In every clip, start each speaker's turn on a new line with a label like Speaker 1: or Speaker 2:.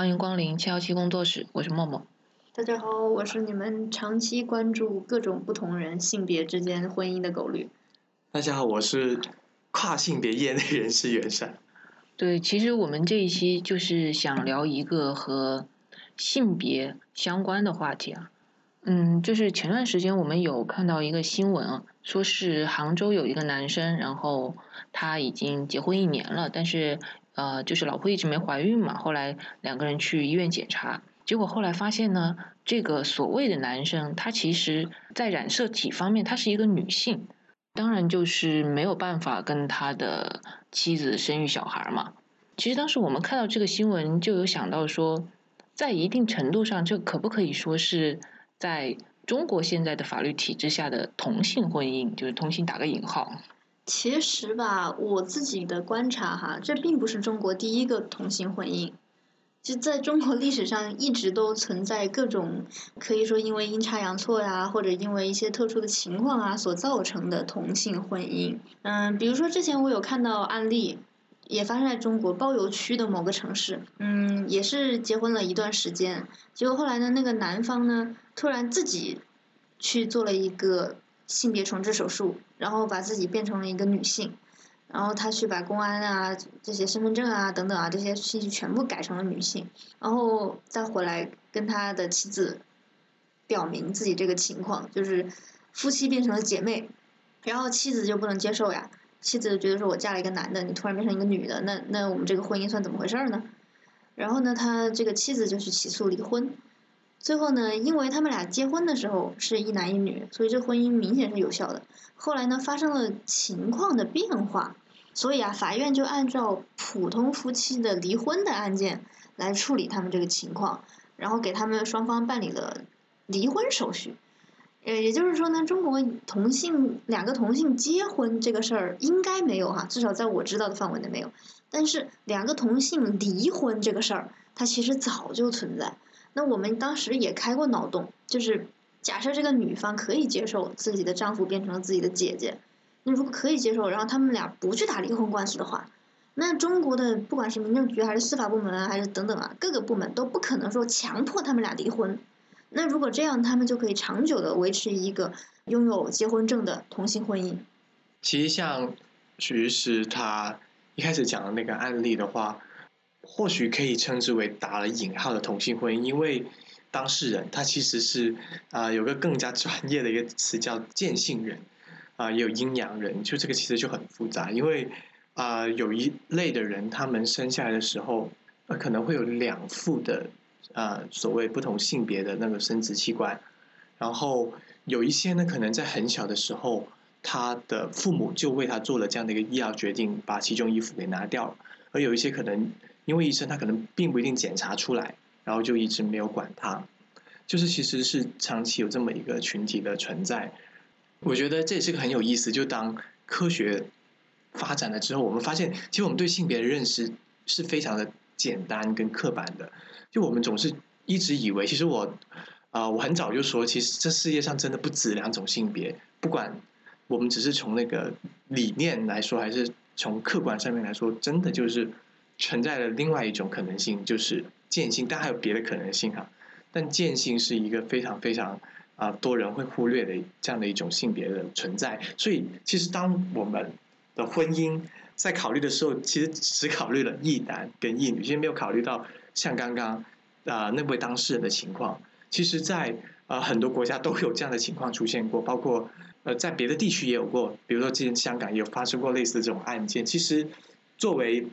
Speaker 1: 欢迎光临七幺七工作室，我是默默。
Speaker 2: 大家好，我是你们长期关注各种不同人性别之间婚姻的狗绿。
Speaker 3: 大家好，我是跨性别业内人士袁善。
Speaker 1: 对，其实我们这一期就是想聊一个和性别相关的话题啊。嗯，就是前段时间我们有看到一个新闻啊，说是杭州有一个男生，然后他已经结婚一年了，但是。呃，就是老婆一直没怀孕嘛，后来两个人去医院检查，结果后来发现呢，这个所谓的男生，他其实在染色体方面他是一个女性，当然就是没有办法跟他的妻子生育小孩嘛。其实当时我们看到这个新闻，就有想到说，在一定程度上，这可不可以说是在中国现在的法律体制下的同性婚姻，就是同性打个引号。
Speaker 2: 其实吧，我自己的观察哈，这并不是中国第一个同性婚姻。就在中国历史上，一直都存在各种可以说因为阴差阳错呀，或者因为一些特殊的情况啊所造成的同性婚姻。嗯，比如说之前我有看到案例，也发生在中国包邮区的某个城市。嗯，也是结婚了一段时间，结果后来呢，那个男方呢，突然自己去做了一个。性别重置手术，然后把自己变成了一个女性，然后他去把公安啊这些身份证啊等等啊这些信息全部改成了女性，然后再回来跟他的妻子表明自己这个情况，就是夫妻变成了姐妹，然后妻子就不能接受呀，妻子觉得说我嫁了一个男的，你突然变成一个女的，那那我们这个婚姻算怎么回事呢？然后呢，他这个妻子就去起诉离婚。最后呢，因为他们俩结婚的时候是一男一女，所以这婚姻明显是有效的。后来呢，发生了情况的变化，所以啊，法院就按照普通夫妻的离婚的案件来处理他们这个情况，然后给他们双方办理了离婚手续。呃，也就是说呢，中国同性两个同性结婚这个事儿应该没有哈，至少在我知道的范围内没有。但是两个同性离婚这个事儿，它其实早就存在。那我们当时也开过脑洞，就是假设这个女方可以接受自己的丈夫变成了自己的姐姐，那如果可以接受，然后他们俩不去打离婚官司的话，那中国的不管是民政局还是司法部门啊，还是等等啊，各个部门都不可能说强迫他们俩离婚。那如果这样，他们就可以长久的维持一个拥有结婚证的同性婚姻。
Speaker 3: 其实像徐律师他一开始讲的那个案例的话。或许可以称之为打了引号的同性婚姻，因为当事人他其实是啊有个更加专业的一个词叫见性人啊，也有阴阳人，就这个其实就很复杂，因为啊有一类的人他们生下来的时候可能会有两副的啊所谓不同性别的那个生殖器官，然后有一些呢可能在很小的时候他的父母就为他做了这样的一个医疗决定，把其中一副给拿掉了，而有一些可能。因为医生他可能并不一定检查出来，然后就一直没有管他，就是其实是长期有这么一个群体的存在。我觉得这也是个很有意思。就当科学发展了之后，我们发现其实我们对性别的认识是非常的简单跟刻板的。就我们总是一直以为，其实我啊，我很早就说，其实这世界上真的不止两种性别。不管我们只是从那个理念来说，还是从客观上面来说，真的就是。存在的另外一种可能性，就是见性，但还有别的可能性哈。但见性是一个非常非常啊多人会忽略的这样的一种性别的存在。所以，其实当我们的婚姻在考虑的时候，其实只考虑了一男跟一女，其实没有考虑到像刚刚啊那位当事人的情况。其实，在啊很多国家都有这样的情况出现过，包括呃在别的地区也有过，比如说之前香港也有发生过类似的这种案件。其实作为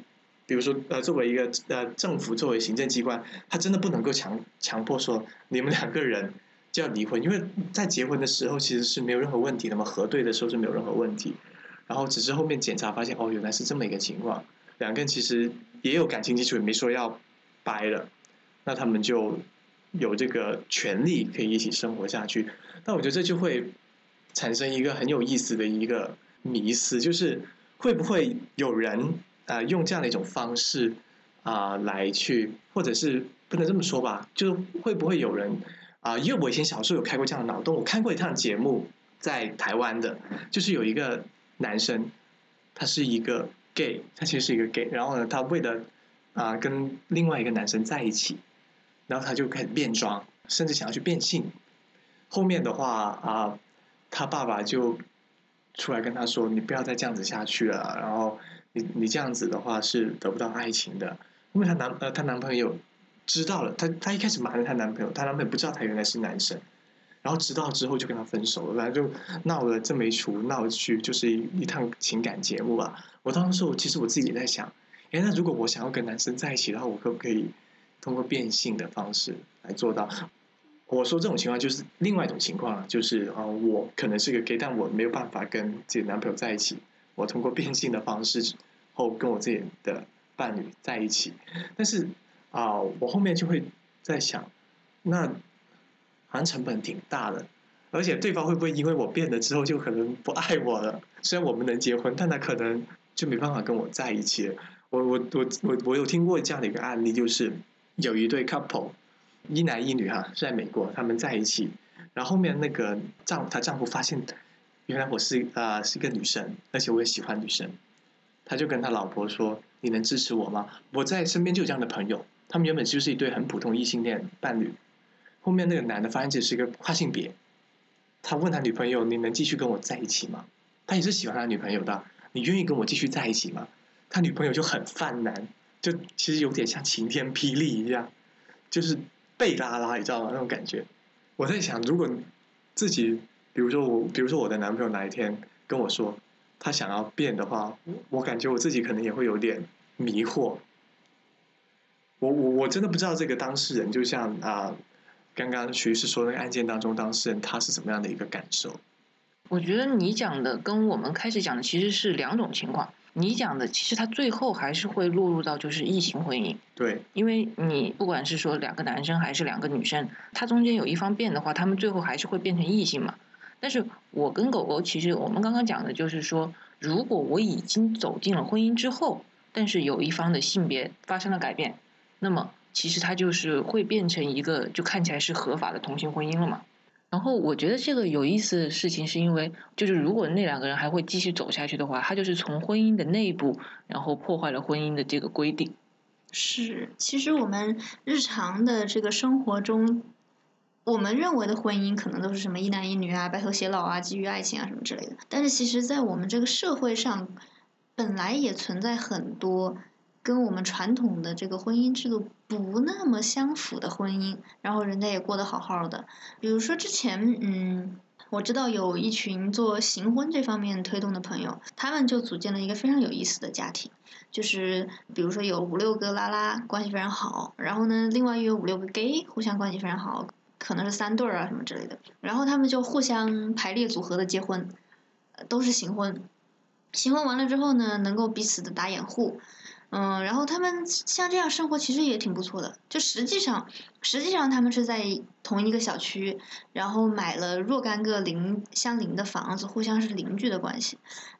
Speaker 3: 比如说，呃，作为一个呃政府，作为行政机关，他真的不能够强强迫说你们两个人就要离婚，因为在结婚的时候其实是没有任何问题的嘛，核对的时候是没有任何问题，然后只是后面检查发现哦，原来是这么一个情况，两个人其实也有感情基础，也没说要掰了，那他们就有这个权利可以一起生活下去。那我觉得这就会产生一个很有意思的一个迷思，就是会不会有人？呃，用这样的一种方式啊，来去，或者是不能这么说吧，就是会不会有人啊？因为我以前小时候有开过这样的脑洞，我看过一趟节目，在台湾的，就是有一个男生，他是一个 gay，他其实是一个 gay，然后呢，他为了啊跟另外一个男生在一起，然后他就开始变装，甚至想要去变性。后面的话啊，他爸爸就出来跟他说：“你不要再这样子下去了，然后你你这样子的话是得不到爱情的。”因为她男呃她男朋友知道了，她她一开始瞒着她男朋友，她男朋友不知道她原来是男生。然后知道之后就跟他分手了，反正就闹了这么一出，闹去就是一一趟情感节目吧。我当时我其实我自己也在想，哎，那如果我想要跟男生在一起的话，我可不可以通过变性的方式来做到？我说这种情况就是另外一种情况，就是啊，我可能是个 gay，但我没有办法跟自己男朋友在一起，我通过变性的方式后跟我自己的伴侣在一起。但是啊，我后面就会在想，那。好像成本挺大的，而且对方会不会因为我变了之后就可能不爱我了？虽然我们能结婚，但他可能就没办法跟我在一起。我我我我我有听过这样的一个案例，就是有一对 couple，一男一女哈是，在美国他们在一起，然后后面那个丈她丈夫发现原来我是啊是一个女生，而且我也喜欢女生，他就跟他老婆说：“你能支持我吗？”我在身边就有这样的朋友，他们原本就是一对很普通异性恋伴侣。后面那个男的发现自己是一个跨性别，他问他女朋友：“你能继续跟我在一起吗？”他也是喜欢他女朋友的，你愿意跟我继续在一起吗？他女朋友就很犯难，就其实有点像晴天霹雳一样，就是被拉拉，你知道吗？那种感觉。我在想，如果自己，比如说我，比如说我的男朋友哪一天跟我说他想要变的话，我感觉我自己可能也会有点迷惑。我我我真的不知道这个当事人，就像啊。刚刚徐师说那个案件当中，当事人他是怎么样的一个感受？
Speaker 1: 我觉得你讲的跟我们开始讲的其实是两种情况。你讲的其实他最后还是会落入到就是异性婚姻。
Speaker 3: 对，
Speaker 1: 因为你不管是说两个男生还是两个女生，他中间有一方变的话，他们最后还是会变成异性嘛。但是我跟狗狗其实我们刚刚讲的就是说，如果我已经走进了婚姻之后，但是有一方的性别发生了改变，那么。其实它就是会变成一个就看起来是合法的同性婚姻了嘛。然后我觉得这个有意思的事情是因为，就是如果那两个人还会继续走下去的话，他就是从婚姻的内部，然后破坏了婚姻的这个规定。
Speaker 2: 是，其实我们日常的这个生活中，我们认为的婚姻可能都是什么一男一女啊、白头偕老啊、基于爱情啊什么之类的。但是其实，在我们这个社会上，本来也存在很多。跟我们传统的这个婚姻制度不那么相符的婚姻，然后人家也过得好好的。比如说之前，嗯，我知道有一群做行婚这方面推动的朋友，他们就组建了一个非常有意思的家庭，就是比如说有五六个拉拉关系非常好，然后呢，另外又有五六个 gay 互相关系非常好，可能是三对儿啊什么之类的，然后他们就互相排列组合的结婚，都是行婚，行婚完了之后呢，能够彼此的打掩护。嗯，然后他们像这样生活其实也挺不错的。就实际上，实际上他们是在同一个小区，然后买了若干个邻相邻的房子，互相是邻居的关系。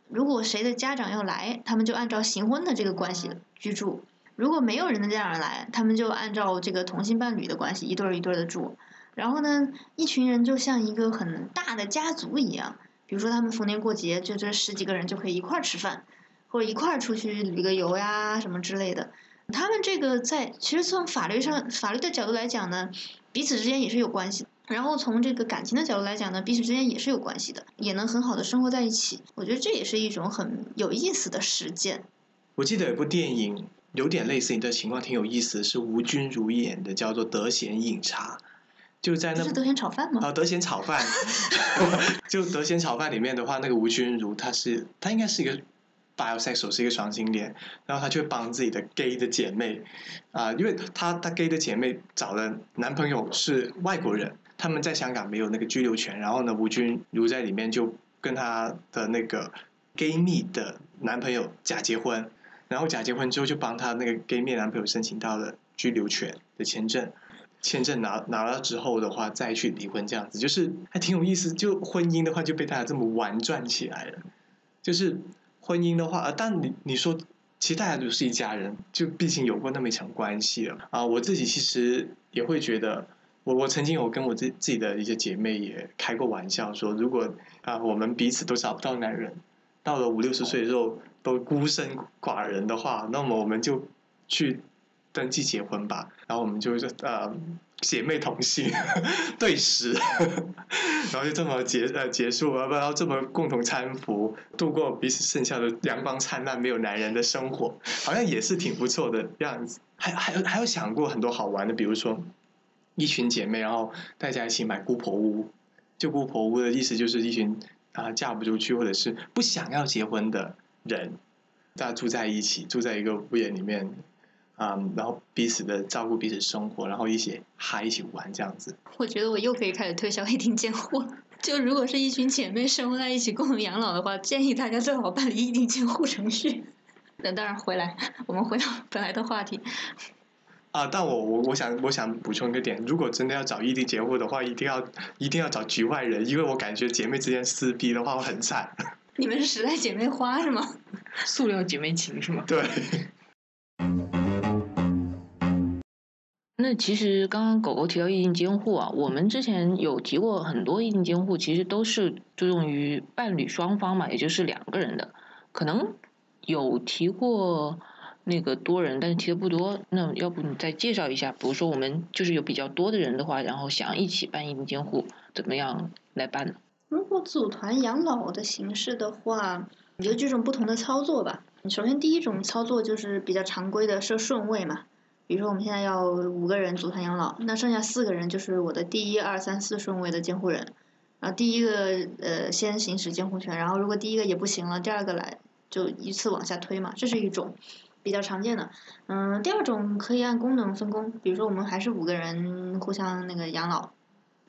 Speaker 2: 如果谁的家长要来，他们就按照行婚的这个关系居住；如果没有人的家长来，他们就按照这个同性伴侣的关系一对儿一对儿的住。然后呢，一群人就像一个很大的家族一样。比如说他们逢年过节，就这十几个人就可以一块儿吃饭。或者一块儿出去旅个游呀，什么之类的。他们这个在其实从法律上法律的角度来讲呢，彼此之间也是有关系的。然后从这个感情的角度来讲呢，彼此之间也是有关系的，也能很好的生活在一起。我觉得这也是一种很有意思的实践。
Speaker 3: 我记得有部电影有点类似你的情况，挺有意思，是吴君如演的，叫做《德贤饮茶》，就在那。
Speaker 2: 是德贤炒饭吗？
Speaker 3: 啊，德贤炒饭。就德贤炒饭里面的话，那个吴君如，她是她应该是一个。Bisexual 是一个双性恋，然后他就帮自己的 gay 的姐妹，啊，因为他他 gay 的姐妹找的男朋友是外国人，他们在香港没有那个居留权，然后呢，吴君如在里面就跟他的那个 gay 蜜的男朋友假结婚，然后假结婚之后就帮他那个 gay 蜜男朋友申请到了居留权的签证，签证拿拿了之后的话再去离婚这样子，就是还挺有意思，就婚姻的话就被大家这么玩转起来了，就是。婚姻的话，呃，但你你说，其实大家都是一家人，就毕竟有过那么一层关系了啊。我自己其实也会觉得，我我曾经有跟我自自己的一些姐妹也开过玩笑，说如果啊我们彼此都找不到男人，到了五六十岁之后都孤身寡人的话，那么我们就去登记结婚吧，然后我们就是呃姐妹同心对食，然后就这么结呃结束，然后这么共同搀扶度过彼此剩下的阳光灿烂没有男人的生活，好像也是挺不错的样子。还还有还有想过很多好玩的，比如说一群姐妹，然后大家一起买姑婆屋。就姑婆屋的意思就是一群啊嫁不出去或者是不想要结婚的人，大家住在一起，住在一个屋檐里面。啊，然后彼此的照顾彼此生活，然后一起嗨一起玩这样子。
Speaker 2: 我觉得我又可以开始推销 一定监护了。就如果是一群姐妹生活在一起共同养老的话，建议大家最好办理一定监护程序。那当然，回来我们回到本来的话题。
Speaker 3: 啊，但我我我想我想补充一个点，如果真的要找异地监护的话，一定要一定要找局外人，因为我感觉姐妹之间撕逼的话会很惨。
Speaker 2: 你们是时代姐妹花是吗？
Speaker 1: 塑料姐妹情是吗？
Speaker 3: 对。
Speaker 1: 那其实刚刚狗狗提到异定监护啊，我们之前有提过很多异定监护，其实都是作用于伴侣双方嘛，也就是两个人的。可能有提过那个多人，但是提的不多。那要不你再介绍一下？比如说我们就是有比较多的人的话，然后想一起办异定监护，怎么样来办呢？
Speaker 2: 如果组团养老的形式的话，有几种不同的操作吧。首先第一种操作就是比较常规的设顺位嘛。比如说我们现在要五个人组团养老，那剩下四个人就是我的第一二三四顺位的监护人，然后第一个呃先行使监护权，然后如果第一个也不行了，第二个来就依次往下推嘛，这是一种比较常见的。嗯，第二种可以按功能分工，比如说我们还是五个人互相那个养老，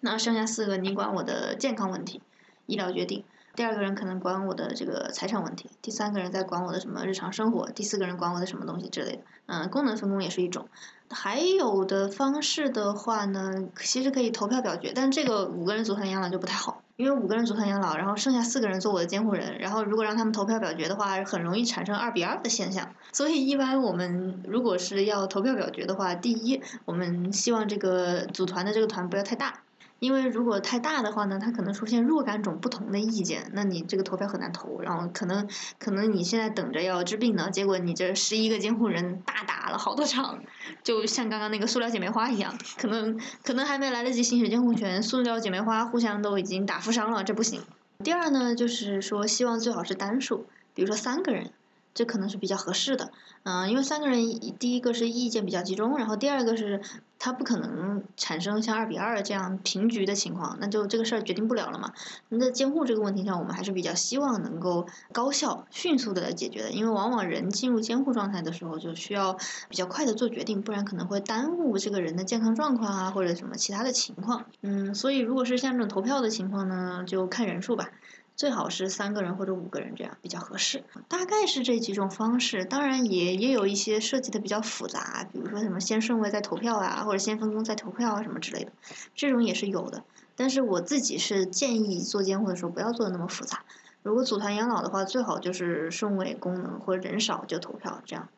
Speaker 2: 那剩下四个你管我的健康问题、医疗决定。第二个人可能管我的这个财产问题，第三个人在管我的什么日常生活，第四个人管我的什么东西之类的。嗯，功能分工也是一种。还有的方式的话呢，其实可以投票表决，但这个五个人组团养老就不太好，因为五个人组团养老，然后剩下四个人做我的监护人，然后如果让他们投票表决的话，很容易产生二比二的现象。所以一般我们如果是要投票表决的话，第一，我们希望这个组团的这个团不要太大。因为如果太大的话呢，它可能出现若干种不同的意见，那你这个投票很难投。然后可能可能你现在等着要治病呢，结果你这十一个监护人大打了好多场，就像刚刚那个塑料姐妹花一样，可能可能还没来得及行使监护权，塑料姐妹花互相都已经打负伤了，这不行。第二呢，就是说希望最好是单数，比如说三个人。这可能是比较合适的，嗯，因为三个人，第一个是意见比较集中，然后第二个是他不可能产生像二比二这样平局的情况，那就这个事儿决定不了了嘛。那在监护这个问题上，我们还是比较希望能够高效、迅速的来解决的，因为往往人进入监护状态的时候，就需要比较快的做决定，不然可能会耽误这个人的健康状况啊，或者什么其他的情况。嗯，所以如果是像这种投票的情况呢，就看人数吧。最好是三个人或者五个人这样比较合适，大概是这几种方式，当然也也有一些设计的比较复杂，比如说什么先顺位再投票啊，或者先分工再投票啊什么之类的，这种也是有的。但是我自己是建议做监护的时候不要做的那么复杂，如果组团养老的话，最好就是顺位功能或者人少就投票这样。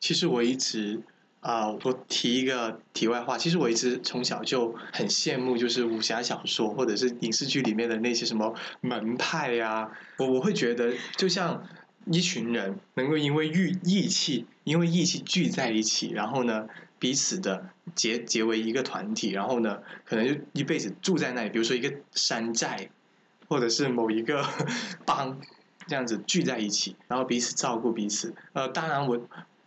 Speaker 3: 其实我一直。啊，我提一个题外话，其实我一直从小就很羡慕，就是武侠小说或者是影视剧里面的那些什么门派呀。我我会觉得，就像一群人能够因为义义气，因为义气聚在一起，然后呢彼此的结结为一个团体，然后呢可能就一辈子住在那里，比如说一个山寨，或者是某一个 帮这样子聚在一起，然后彼此照顾彼此。呃，当然我。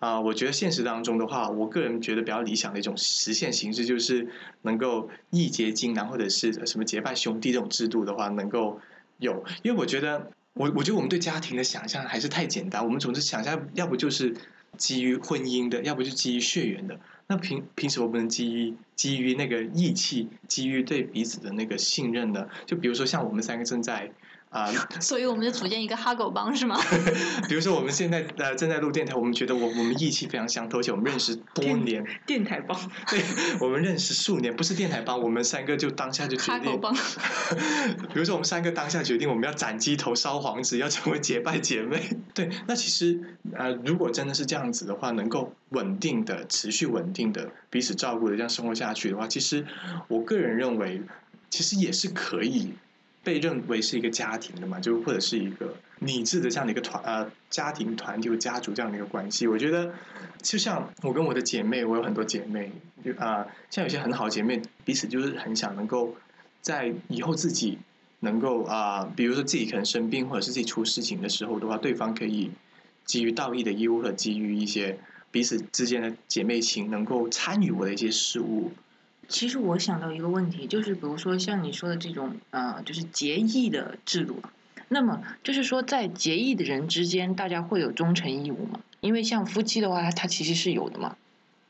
Speaker 3: 啊，我觉得现实当中的话，我个人觉得比较理想的一种实现形式，就是能够义结金兰或者是什么结拜兄弟这种制度的话，能够有。因为我觉得，我我觉得我们对家庭的想象还是太简单，我们总是想象，要不就是基于婚姻的，要不就基于血缘的。那凭凭什么不能基于基于那个义气，基于对彼此的那个信任呢？就比如说像我们三个正在。啊，
Speaker 2: 所以我们就组建一个哈狗帮是吗？
Speaker 3: 比如说我们现在呃正在录电台，我们觉得我我们义气非常相投，而且我们认识多年。
Speaker 1: 电台帮。
Speaker 3: 对，我们认识数年，不是电台帮，我们三个就当下就决定。
Speaker 2: 哈狗帮。
Speaker 3: 比如说我们三个当下决定，我们要斩鸡头烧黄纸，要成为结拜姐妹。对，那其实呃，如果真的是这样子的话，能够稳定的、持续稳定的彼此照顾的这样生活下去的话，其实我个人认为，其实也是可以。被认为是一个家庭的嘛，就或者是一个理智的这样的一个团呃家庭团体家族这样的一个关系。我觉得就像我跟我的姐妹，我有很多姐妹，啊、像有些很好姐妹，彼此就是很想能够在以后自己能够啊、比如说自己可能生病或者是自己出事情的时候的话，对方可以基于道义的义务和基于一些彼此之间的姐妹情，能够参与我的一些事务。
Speaker 1: 其实我想到一个问题，就是比如说像你说的这种呃，就是结义的制度，那么就是说在结义的人之间，大家会有忠诚义务吗？因为像夫妻的话，他其实是有的嘛。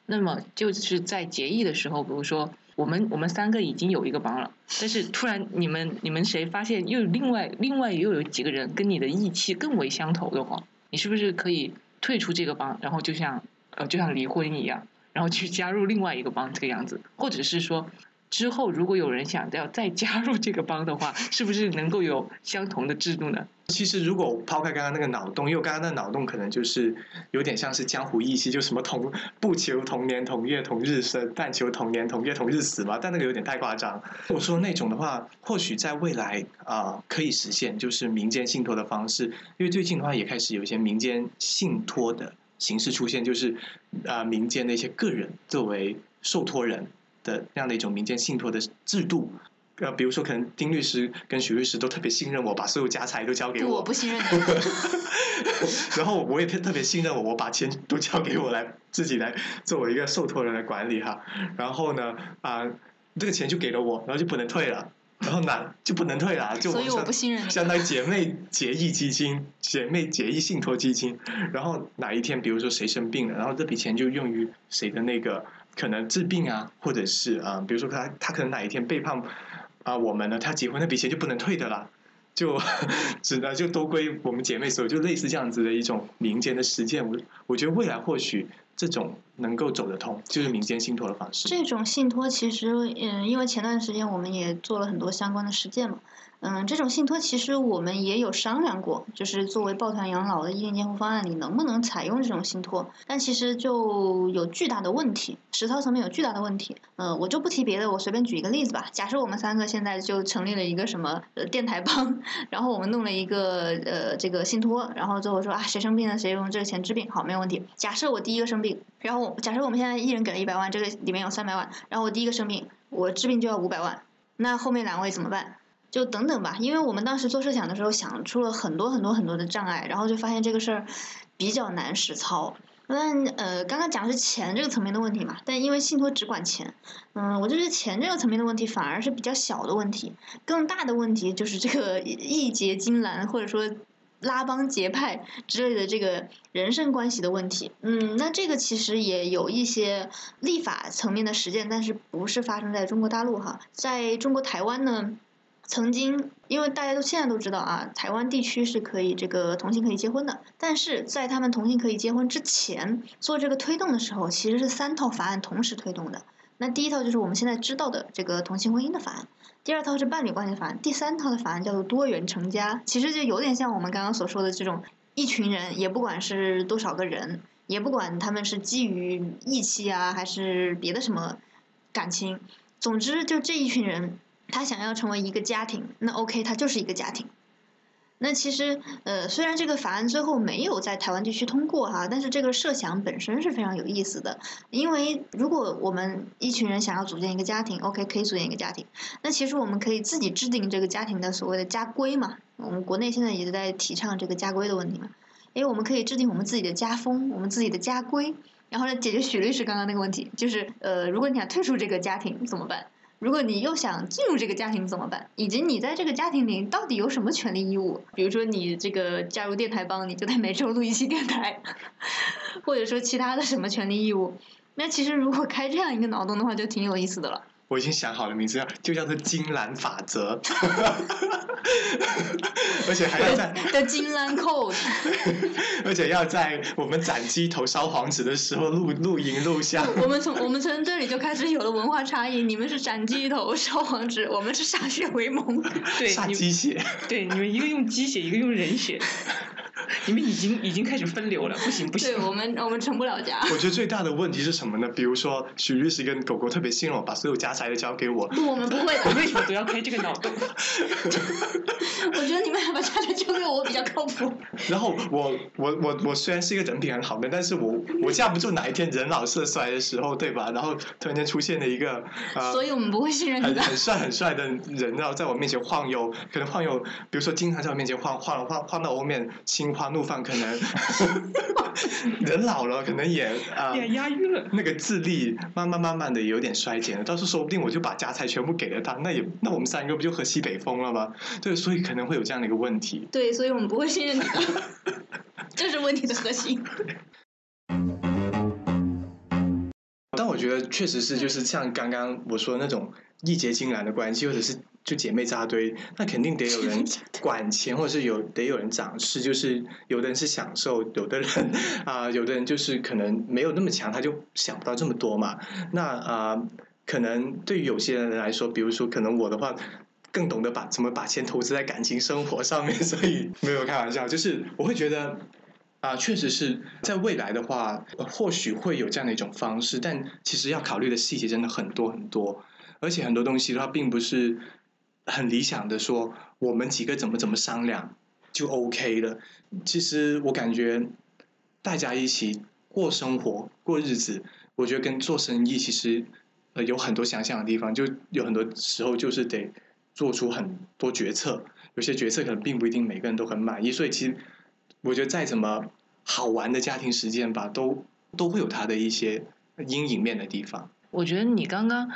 Speaker 1: 那么就是在结义的时候，比如说我们我们三个已经有一个帮了，但是突然你们你们谁发现又另外另外又有几个人跟你的义气更为相投的话，你是不是可以退出这个帮，然后就像呃就像离婚一样？然后去加入另外一个帮这个样子，或者是说之后如果有人想要再加入这个帮的话，是不是能够有相同的制度呢？
Speaker 3: 其实，如果抛开刚刚那个脑洞，因为刚刚那脑洞可能就是有点像是江湖义气，就什么同不求同年同月同日生，但求同年同月同日死嘛。但那个有点太夸张。我说那种的话，或许在未来啊、可以实现，就是民间信托的方式。因为最近的话也开始有一些民间信托的形式出现，就是啊、民间的一些个人作为受托人的那样的一种民间信托的制度。呃，比如说，可能丁律师跟许律师都特别信任我，把所有家财都交给，我。
Speaker 2: 我不信任你。
Speaker 3: 然后我也特特别信任我，我把钱都交给我来自己来作为一个受托人来管理哈。然后呢，啊、这个钱就给了我，然后就不能退了，然后哪就不能退了，就
Speaker 2: 所以我
Speaker 3: 相
Speaker 2: 不信任。
Speaker 3: 相当于姐妹结义基金、姐妹结义信托基金。然后哪一天，比如说谁生病了，然后这笔钱就用于谁的那个可能治病啊，或者是啊、呃比如说他他可能哪一天背叛啊、我们了，他结婚那笔钱就不能退的啦。就 只能就都归我们姐妹所有，就类似这样子的一种民间的实践。我我觉得未来或许这种能够走得通，就是民间信托的方式。
Speaker 2: 这种信托其实，嗯，因为前段时间我们也做了很多相关的实践嘛，嗯，这种信托其实我们也有商量过，就是作为抱团养老的意见监护方案里能不能采用这种信托，但其实就有巨大的问题，实操层面有巨大的问题。呃，我就不提别的，我随便举一个例子吧。假设我们三个现在就成立了一个什么呃电台帮，然后我们弄了一个呃这个信托，然后最后说啊谁生病了谁用这个钱治病，好没有问题。假设我第一个生病，然后假设我们现在一人给了一百万，这个里面有三百万，然后我第一个生病，我治病就要五百万，那后面两位怎么办？就等等吧，因为我们当时做设想的时候想出了很多很多很多的障碍，然后就发现这个事儿比较难实操。但呃，刚刚讲的是钱这个层面的问题嘛，但因为信托只管钱，嗯，我就觉得钱这个层面的问题反而是比较小的问题，更大的问题就是这个义结金兰或者说拉帮结派之类的这个人身关系的问题。嗯，那这个其实也有一些立法层面的实践，但是不是发生在中国大陆哈，在中国台湾呢？曾经，因为大家都现在都知道啊，台湾地区是可以这个同性可以结婚的，但是在他们同性可以结婚之前做这个推动的时候，其实是三套法案同时推动的。那第一套就是我们现在知道的这个同性婚姻的法案，第二套是伴侣关系法案，第三套的法案叫做多元成家，其实就有点像我们刚刚所说的这种一群人，也不管是多少个人，也不管他们是基于义气啊，还是别的什么感情，总之就这一群人。他想要成为一个家庭，那 OK，他就是一个家庭。那其实，呃，虽然这个法案最后没有在台湾地区通过哈，但是这个设想本身是非常有意思的。因为如果我们一群人想要组建一个家庭，OK，可以组建一个家庭，那其实我们可以自己制定这个家庭的所谓的家规嘛。我们国内现在也在提倡这个家规的问题嘛。因为我们可以制定我们自己的家风，我们自己的家规，然后来解决许律师刚刚那个问题，就是呃，如果你想退出这个家庭怎么办？如果你又想进入这个家庭怎么办？以及你在这个家庭里到底有什么权利义务？比如说你这个加入电台帮，你就得每周录一期电台，或者说其他的什么权利义务？那其实如果开这样一个脑洞的话，就挺有意思的了。
Speaker 3: 我已经想好了名字，叫就叫做金兰法则，而且还要在，
Speaker 2: 的金兰 code，
Speaker 3: 而且要在我们斩鸡头烧黄纸的时候录录音录像。
Speaker 2: 我们从我们从这里就开始有了文化差异。你们是斩鸡头烧黄纸，我们是歃血为盟。
Speaker 1: 对，
Speaker 3: 杀鸡血，
Speaker 1: 对你们一个用鸡血，一个用人血，你们已经已经开始分流了，不行不行
Speaker 2: 对。我们我们成不了家。
Speaker 3: 我觉得最大的问题是什么呢？比如说许律师跟狗狗特别信任我，把所有家财都交给我，
Speaker 2: 不，我们不会的。
Speaker 1: 我为什么都要开这个脑洞？
Speaker 2: 我觉得你们还把家财交给我比较靠谱。
Speaker 3: 然后我我我我虽然是一个人品很好的，但是我我架不住哪一天人老色衰的时候，对吧？然后突然间出现了一个呃
Speaker 2: 所以我们不会信任你的。
Speaker 3: 很很帅很帅的人，然后在我面前晃悠，可能晃悠，比如说经常在我面前晃晃晃晃到后面心花怒放，可能 人老了，可能也啊。
Speaker 1: 也押韵了。
Speaker 3: 那个智力慢慢慢慢的有点衰减了，到时候说不定我就把家财全部给了他，那也那我们三个不就喝西北风了吗？对，所以可能会有这样的一个问题。
Speaker 2: 对，所以我们不会信任你。这是问题的核心。
Speaker 3: 但我觉得确实是，就是像刚刚我说的那种义结金兰的关系，或者是就姐妹扎堆，那肯定得有人管钱，或者是有得有人掌事。就是有的人是享受，有的人啊、有的人就是可能没有那么强，他就想不到这么多嘛。那啊、可能对于有些人来说，比如说可能我的话。更懂得把怎么把钱投资在感情生活上面，所以没有开玩笑，就是我会觉得啊，确实是在未来的话，呃或许会有这样的一种方式，但其实要考虑的细节真的很多很多，而且很多东西的话，并不是很理想的说我们几个怎么怎么商量就 OK 了。其实我感觉大家一起过生活、过日子，我觉得跟做生意其实呃有很多想象的地方，就有很多时候就是得做出很多决策，有些决策可能并不一定每个人都很满意，所以其实我觉得再怎么好玩的家庭实践吧，都都会有它的一些阴影面的地方。
Speaker 1: 我觉得你刚刚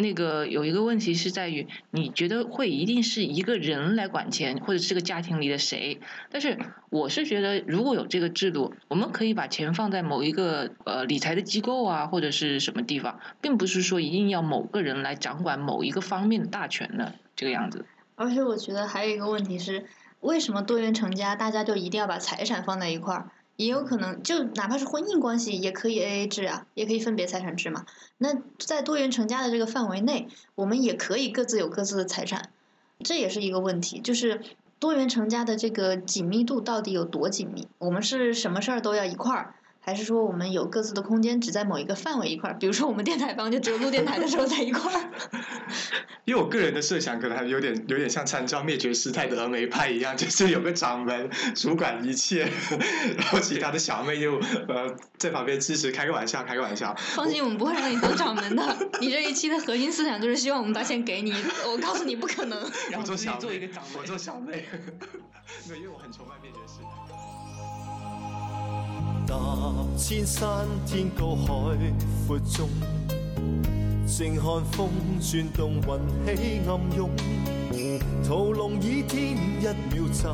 Speaker 1: 那个有一个问题是在于，你觉得会一定是一个人来管钱，或者是这个家庭里的谁？但是我是觉得，如果有这个制度，我们可以把钱放在某一个呃理财的机构啊，或者是什么地方，并不是说一定要某个人来掌管某一个方面的大权的这个样子。
Speaker 2: 而且我觉得还有一个问题是，为什么多元成家，大家就一定要把财产放在一块儿？也有可能，就哪怕是婚姻关系，也可以 A A 制啊，也可以分别财产制嘛。那在多元成家的这个范围内，我们也可以各自有各自的财产，这也是一个问题。就是多元成家的这个紧密度到底有多紧密？我们是什么事儿都要一块儿，还是说我们有各自的空间，只在某一个范围一块儿？比如说我们电台方就只有录电台的时候在一块儿。
Speaker 3: 因为我个人的设想可能还有点有点像参照灭绝师太的峨眉派一样，就是有个掌门主管一切，然后其他的小妹就呃在旁边支持，开个玩笑，开个玩笑。
Speaker 2: 放心，我们不会让你当掌门的。你这一期的核心思想就是希望我们把钱给你，我告诉你不可能。
Speaker 1: 然后
Speaker 3: 做小妹
Speaker 1: 做一个掌门
Speaker 3: 我做小妹，没有，因为我很崇拜灭绝师太。
Speaker 4: 踏千山天高海阔中，静看风转动，云起暗涌。屠龍倚天，一秒斩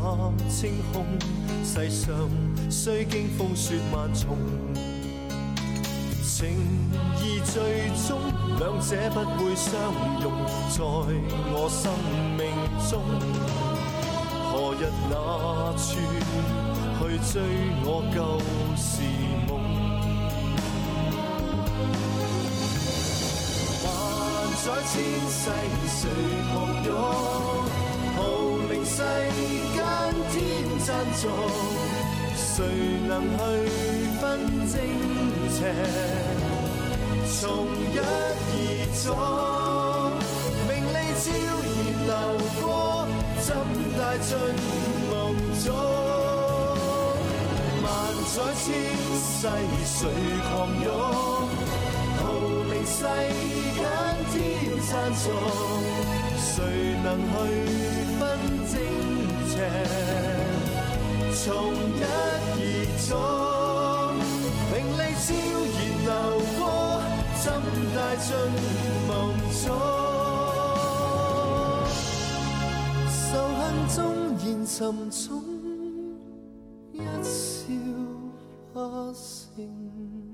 Speaker 4: 清空。世上雖經風雪萬重，情义最終兩者不會相容，在我生命中。何日那處去追我舊時夢？萬載千世誰狂湧？號令世間天贊助，誰能去分正邪？從一而终，名利悄然流過，怎帶進萬載千世谁狂湧？號令世间天贊助，誰能去分正邪？从一而终，名利悄然流过，怎带进梦中？仇恨纵然沉重。something